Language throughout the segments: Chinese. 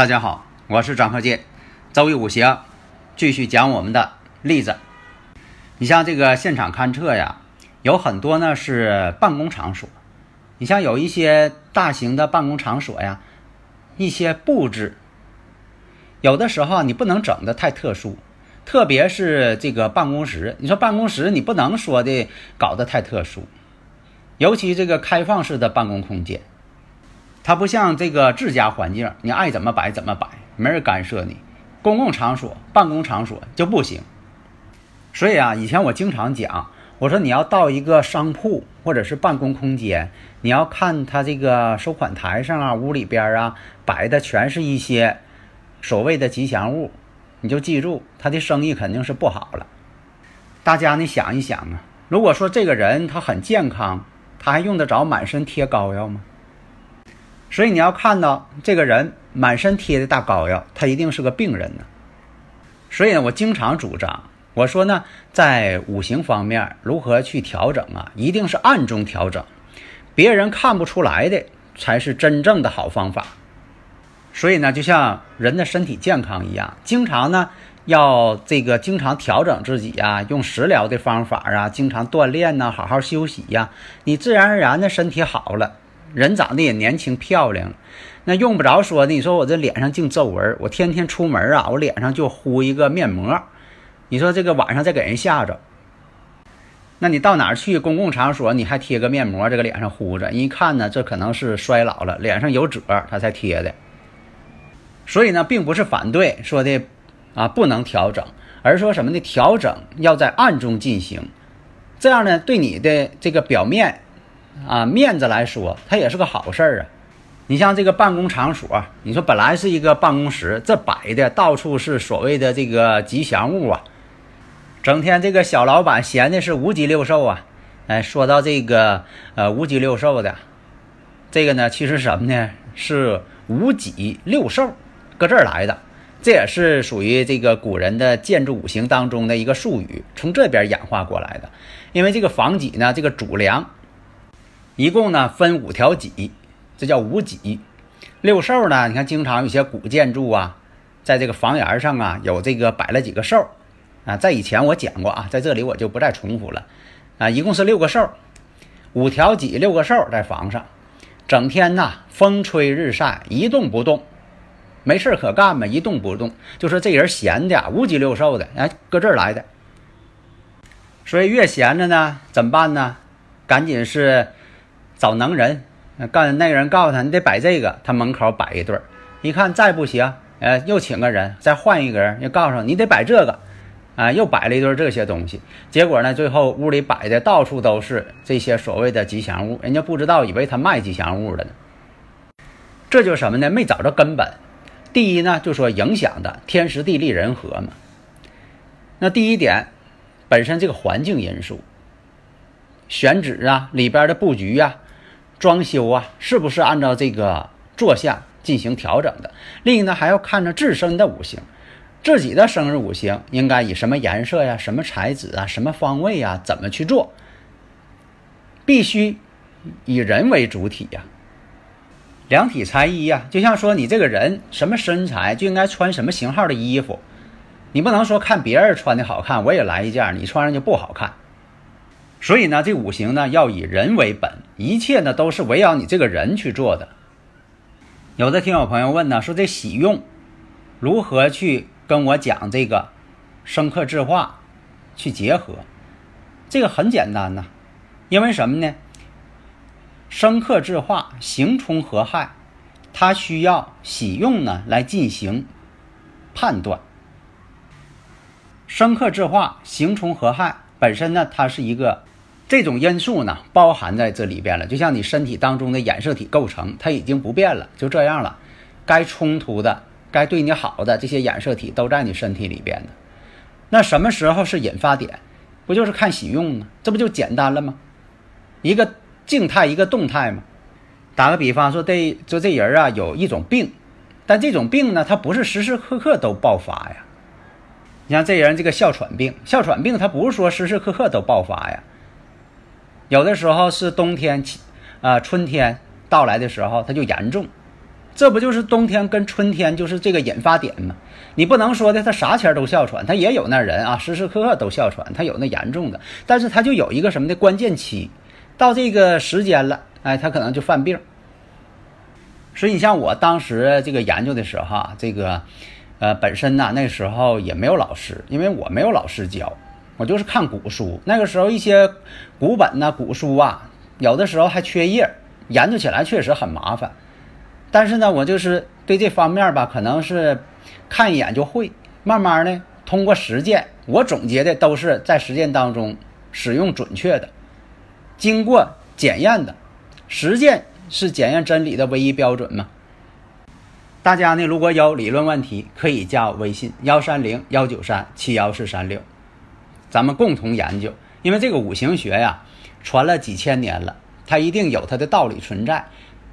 大家好，我是张鹤剑，周易五行继续讲我们的例子。你像这个现场勘测呀，有很多呢是办公场所。你像有一些大型的办公场所呀，一些布置，有的时候你不能整的太特殊，特别是这个办公室。你说办公室你不能说的搞得太特殊，尤其这个开放式的办公空间。它不像这个自家环境，你爱怎么摆怎么摆，没人干涉你。公共场所、办公场所就不行。所以啊，以前我经常讲，我说你要到一个商铺或者是办公空间，你要看他这个收款台上啊、屋里边啊摆的全是一些所谓的吉祥物，你就记住他的生意肯定是不好了。大家你想一想啊，如果说这个人他很健康，他还用得着满身贴膏药吗？所以你要看到这个人满身贴的大膏药，他一定是个病人呢。所以呢，我经常主张，我说呢，在五行方面如何去调整啊，一定是暗中调整，别人看不出来的才是真正的好方法。所以呢，就像人的身体健康一样，经常呢要这个经常调整自己呀，用食疗的方法啊，经常锻炼呐，好好休息呀，你自然而然的身体好了。人长得也年轻漂亮，那用不着说的。你说我这脸上净皱纹，我天天出门啊，我脸上就敷一个面膜。你说这个晚上再给人吓着，那你到哪儿去公共场所，你还贴个面膜，这个脸上敷着，一看呢，这可能是衰老了，脸上有褶，他才贴的。所以呢，并不是反对说的啊不能调整，而说什么呢？调整要在暗中进行，这样呢，对你的这个表面。啊，面子来说，它也是个好事儿啊。你像这个办公场所，你说本来是一个办公室，这摆的到处是所谓的这个吉祥物啊，整天这个小老板闲的是五脊六兽啊。哎，说到这个呃五脊六兽的，这个呢，其实什么呢？是五脊六兽搁这儿来的，这也是属于这个古人的建筑五行当中的一个术语，从这边演化过来的。因为这个房脊呢，这个主梁。一共呢分五条脊，这叫五脊。六兽呢，你看经常有些古建筑啊，在这个房檐上啊有这个摆了几个兽啊。在以前我讲过啊，在这里我就不再重复了啊。一共是六个兽，五条脊，六个兽在房上，整天呐风吹日晒，一动不动，没事可干嘛，一动不动。就说这人闲的五脊六兽的，哎，搁这儿来的。所以越闲着呢，怎么办呢？赶紧是。找能人，干那个人告诉他，你得摆这个，他门口摆一对儿，一看再不行，呃，又请个人，再换一个人，又告诉你得摆这个，啊，又摆了一对这些东西，结果呢，最后屋里摆的到处都是这些所谓的吉祥物，人家不知道，以为他卖吉祥物的呢。这就是什么呢？没找着根本。第一呢，就说影响的天时地利人和嘛。那第一点，本身这个环境因素，选址啊，里边的布局呀。装修啊，是不是按照这个坐向进行调整的？另一呢，还要看着自身的五行，自己的生日五行应该以什么颜色呀、什么材质啊、什么方位呀，怎么去做？必须以人为主体呀，量体裁衣呀。就像说你这个人什么身材，就应该穿什么型号的衣服，你不能说看别人穿的好看，我也来一件，你穿上就不好看。所以呢，这五行呢要以人为本，一切呢都是围绕你这个人去做的。有的听友朋友问呢，说这喜用如何去跟我讲这个生克制化去结合？这个很简单呐，因为什么呢？生克制化，刑冲合害，它需要喜用呢来进行判断。生克制化，形冲合害，本身呢，它是一个这种因素呢，包含在这里边了。就像你身体当中的染色体构成，它已经不变了，就这样了。该冲突的、该对你好的这些染色体都在你身体里边的。那什么时候是引发点？不就是看喜用吗？这不就简单了吗？一个静态，一个动态吗？打个比方说，这就这人啊，有一种病，但这种病呢，它不是时时刻刻都爆发呀。你像这人这个哮喘病，哮喘病它不是说时时刻刻都爆发呀，有的时候是冬天起，啊春天到来的时候它就严重，这不就是冬天跟春天就是这个引发点吗？你不能说的他啥前都哮喘，他也有那人啊，时时刻刻都哮喘，他有那严重的，但是他就有一个什么的关键期，到这个时间了，哎，他可能就犯病。所以你像我当时这个研究的时候，这个，呃，本身呢那时候也没有老师，因为我没有老师教，我就是看古书。那个时候一些古本呐、古书啊，有的时候还缺页，研究起来确实很麻烦。但是呢，我就是对这方面吧，可能是看一眼就会，慢慢的通过实践，我总结的都是在实践当中使用准确的，经过检验的，实践。是检验真理的唯一标准嘛？大家呢，如果有理论问题，可以加我微信幺三零幺九三七幺四三六，咱们共同研究。因为这个五行学呀，传了几千年了，它一定有它的道理存在。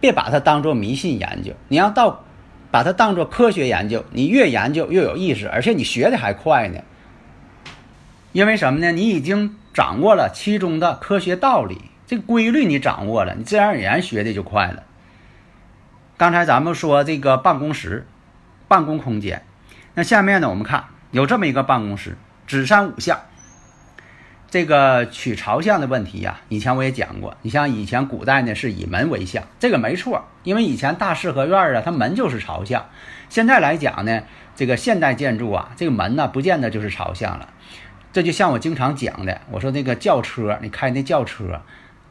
别把它当做迷信研究，你要到把它当做科学研究，你越研究越有意思，而且你学的还快呢。因为什么呢？你已经掌握了其中的科学道理。这个规律你掌握了，你自然而然学的就快了。刚才咱们说这个办公室、办公空间，那下面呢，我们看有这么一个办公室，子山五向。这个取朝向的问题呀，以前我也讲过。你像以前古代呢，是以门为向，这个没错，因为以前大四合院啊，它门就是朝向。现在来讲呢，这个现代建筑啊，这个门呢，不见得就是朝向了。这就像我经常讲的，我说那个轿车，你开那轿车。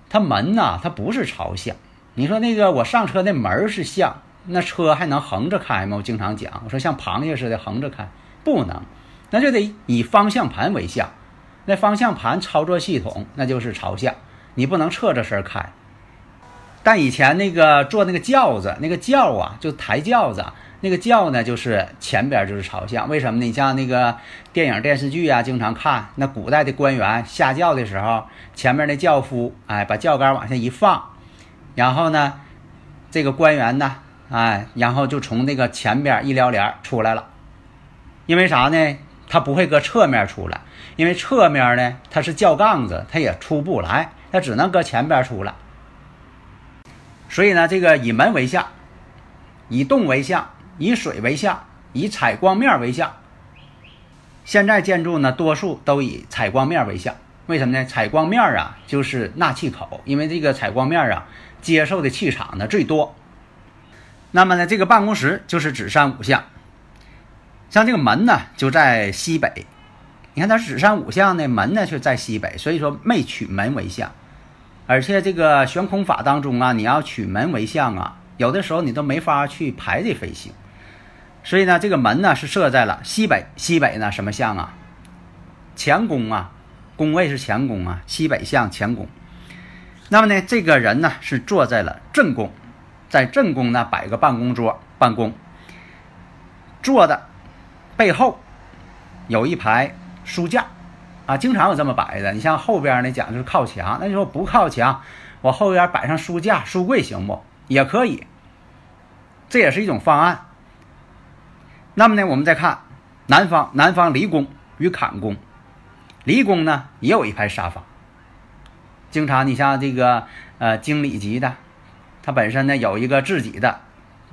它门呐，它不是朝向。你说那个我上车那门是向，那车还能横着开吗？我经常讲，我说像螃蟹似的横着开，不能，那就得以方向盘为向。那方向盘操作系统那就是朝向，你不能侧着身开。但以前那个坐那个轿子，那个轿啊，就抬轿子。那个轿呢，就是前边就是朝向，为什么呢？你像那个电影电视剧啊，经常看那古代的官员下轿的时候，前面那轿夫哎，把轿杆往下一放，然后呢，这个官员呢，哎，然后就从那个前边一撩帘出来了。因为啥呢？它不会搁侧面出来，因为侧面呢，它是叫杠子，它也出不来，它只能搁前边出来。所以呢，这个以门为向，以动为向。以水为向，以采光面为向。现在建筑呢，多数都以采光面为向。为什么呢？采光面啊，就是纳气口，因为这个采光面啊，接受的气场呢最多。那么呢，这个办公室就是指山五向。像这个门呢，就在西北。你看它子山五向呢，门呢却在西北，所以说没取门为相。而且这个悬空法当中啊，你要取门为相啊，有的时候你都没法去排这飞行。所以呢，这个门呢是设在了西北。西北呢什么相啊？乾宫啊，宫位是乾宫啊。西北向乾宫。那么呢，这个人呢是坐在了正宫，在正宫呢摆个办公桌办公。坐的背后有一排书架啊，经常有这么摆的。你像后边呢讲就是靠墙，那你说不靠墙，我后边摆上书架、书柜行不？也可以，这也是一种方案。那么呢，我们再看南方，南方离宫与坎宫，离宫呢也有一排沙发。经常你像这个呃经理级的，他本身呢有一个自己的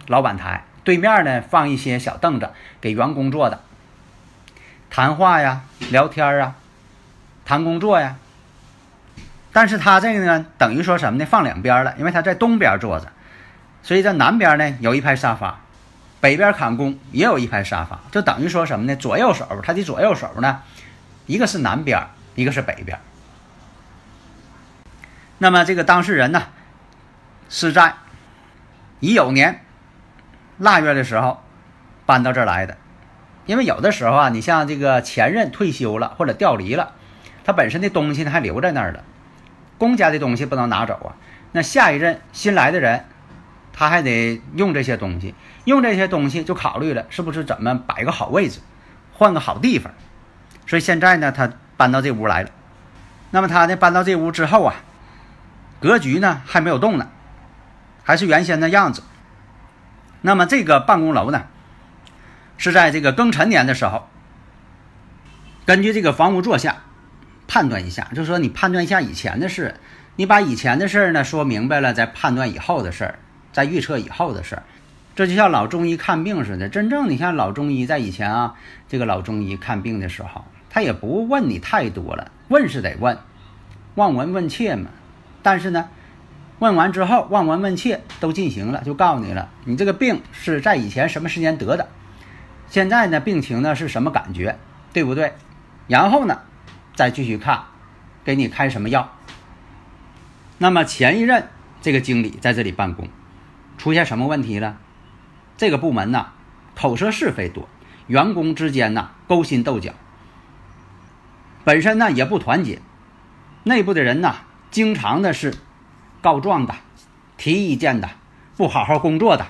老板台，对面呢放一些小凳子给员工坐的，谈话呀、聊天啊、谈工作呀。但是他这个呢，等于说什么呢？放两边了，因为他在东边坐着，所以在南边呢有一排沙发。北边砍工也有一排沙发，就等于说什么呢？左右手，他的左右手呢，一个是南边，一个是北边。那么这个当事人呢，是在乙酉年腊月的时候搬到这儿来的。因为有的时候啊，你像这个前任退休了或者调离了，他本身的东西呢还留在那儿了，公家的东西不能拿走啊。那下一任新来的人，他还得用这些东西，用这些东西就考虑了是不是怎么摆个好位置，换个好地方。所以现在呢，他搬到这屋来了。那么他呢搬到这屋之后啊，格局呢还没有动呢，还是原先的样子。那么这个办公楼呢？是在这个庚辰年的时候，根据这个房屋坐向判断一下，就是说你判断一下以前的事，你把以前的事呢说明白了，再判断以后的事儿，再预测以后的事儿。这就像老中医看病似的，真正你像老中医在以前啊，这个老中医看病的时候，他也不问你太多了，问是得问，望闻问切嘛。但是呢，问完之后，望闻问切都进行了，就告诉你了，你这个病是在以前什么时间得的。现在呢，病情呢是什么感觉，对不对？然后呢，再继续看，给你开什么药。那么前一任这个经理在这里办公，出现什么问题了？这个部门呢，口舌是非多，员工之间呢勾心斗角，本身呢也不团结，内部的人呢经常的是告状的、提意见的、不好好工作的。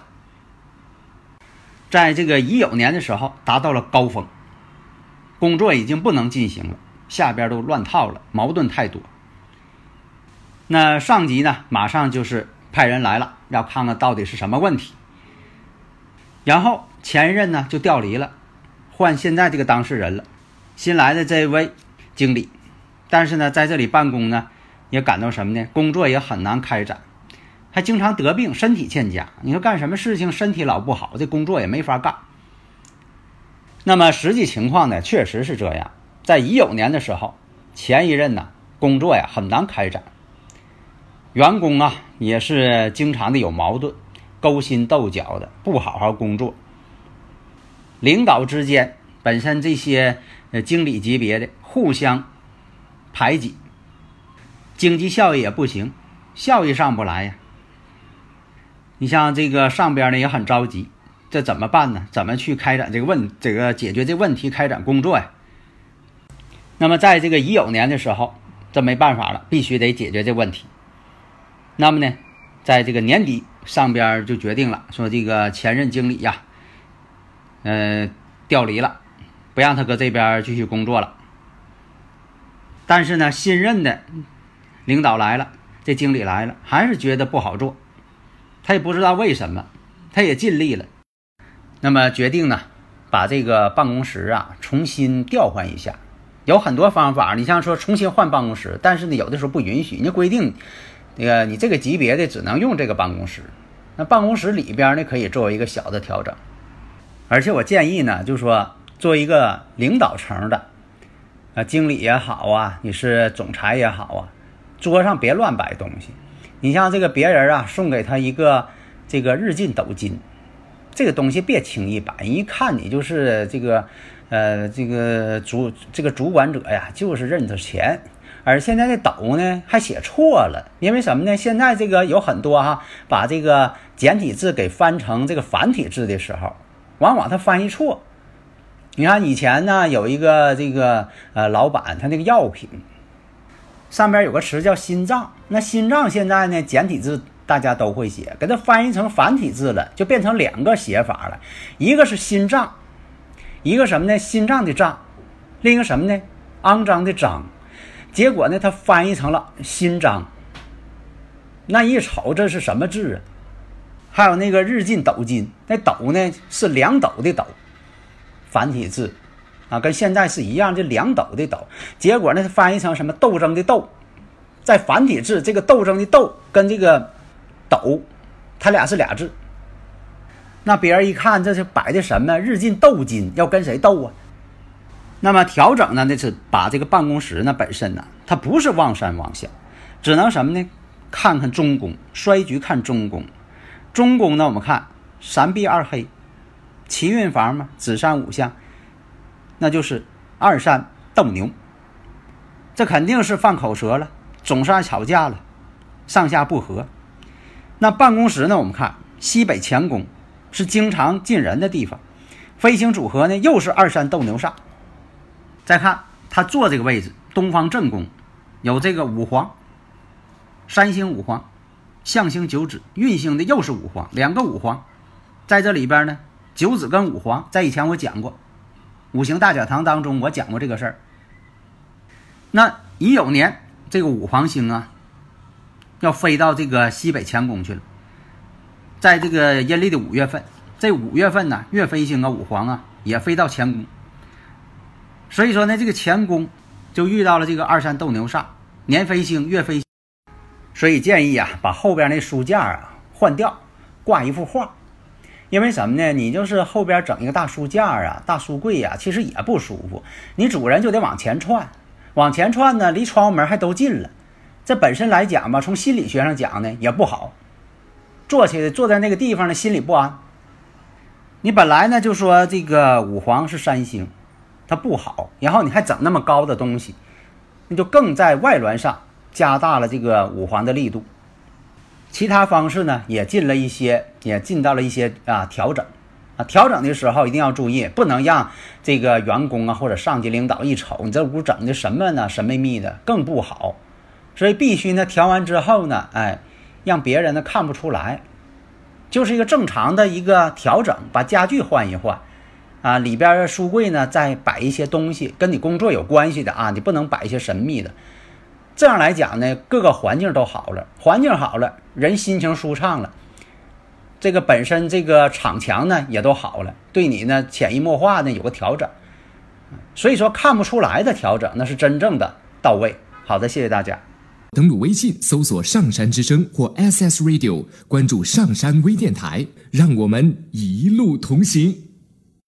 在这个乙酉年的时候达到了高峰，工作已经不能进行了，下边都乱套了，矛盾太多。那上级呢，马上就是派人来了，要看看到底是什么问题。然后前任呢就调离了，换现在这个当事人了，新来的这位经理，但是呢在这里办公呢，也感到什么呢？工作也很难开展。还经常得病，身体欠佳。你说干什么事情身体老不好，这工作也没法干。那么实际情况呢，确实是这样。在乙酉年的时候，前一任呢工作呀很难开展，员工啊也是经常的有矛盾，勾心斗角的，不好好工作。领导之间本身这些呃经理级别的互相排挤，经济效益也不行，效益上不来呀。你像这个上边呢也很着急，这怎么办呢？怎么去开展这个问这个解决这问题，开展工作呀？那么在这个乙酉年的时候，这没办法了，必须得解决这问题。那么呢，在这个年底上边就决定了，说这个前任经理呀，呃，调离了，不让他搁这边继续工作了。但是呢，新任的领导来了，这经理来了，还是觉得不好做。他也不知道为什么，他也尽力了，那么决定呢，把这个办公室啊重新调换一下。有很多方法，你像说重新换办公室，但是呢，有的时候不允许，人家规定，那个你这个级别的只能用这个办公室。那办公室里边呢，可以作为一个小的调整。而且我建议呢，就是说，作为一个领导层的，啊，经理也好啊，你是总裁也好啊，桌上别乱摆东西。你像这个别人啊，送给他一个这个日进斗金，这个东西别轻易摆，一看你就是这个，呃，这个主这个主管者呀，就是认他钱。而现在的斗呢，还写错了，因为什么呢？现在这个有很多哈，把这个简体字给翻成这个繁体字的时候，往往他翻译错。你看以前呢，有一个这个呃老板，他那个药品。上边有个词叫心脏，那心脏现在呢简体字大家都会写，给它翻译成繁体字了，就变成两个写法了，一个是心脏，一个什么呢？心脏的脏，另一个什么呢？肮脏的脏，结果呢，它翻译成了心脏。那一瞅这是什么字啊？还有那个日进斗金，那斗呢是两斗的斗，繁体字。啊，跟现在是一样，这两斗的斗，结果呢，翻译成什么斗争的斗，在繁体字这个斗争的斗跟这个斗，它俩是俩字。那别人一看，这是摆的什么？日进斗金，要跟谁斗啊？那么调整呢？那是把这个办公室呢本身呢，它不是望山望向，只能什么呢？看看中宫，衰局看中宫。中宫呢，我们看三碧二黑，奇运房嘛，子山五相。那就是二三斗牛，这肯定是犯口舌了，总是爱吵架了，上下不和。那办公室呢？我们看西北乾宫是经常进人的地方，飞星组合呢又是二三斗牛煞。再看他坐这个位置，东方正宫有这个五黄，三星五黄，象星九子，运星的又是五黄，两个五黄，在这里边呢，九子跟五黄在以前我讲过，五行大讲堂当中我讲过这个事儿。那乙酉年这个五黄星啊，要飞到这个西北乾宫去了，在这个阴历的五月份，这五月份呢，月飞星啊五黄啊也飞到乾宫。所以说呢，这个乾宫就遇到了这个二三斗牛煞，年飞星，月飞，所以建议啊，把后边那书架啊换掉，挂一幅画。因为什么呢？你就是后边整一个大书架啊、大书柜呀，其实也不舒服。你主人就得往前窜，往前窜呢，离窗户门还都近了。这本身来讲吧，从心理学上讲呢，也不好。坐起坐在那个地方呢，心里不安。你本来呢就说这个五黄是三星。它不好，然后你还整那么高的东西，那就更在外轮上加大了这个五黄的力度。其他方式呢也进了一些，也进到了一些啊调整啊调整的时候一定要注意，不能让这个员工啊或者上级领导一瞅你这屋整的什么呢神秘秘的，更不好。所以必须呢调完之后呢，哎，让别人呢看不出来，就是一个正常的一个调整，把家具换一换。啊，里边书柜呢，再摆一些东西跟你工作有关系的啊，你不能摆一些神秘的。这样来讲呢，各个环境都好了，环境好了，人心情舒畅了，这个本身这个场墙呢也都好了，对你呢潜移默化呢有个调整。所以说看不出来的调整，那是真正的到位。好的，谢谢大家。登录微信搜索“上山之声”或 SS Radio，关注上山微电台，让我们一路同行。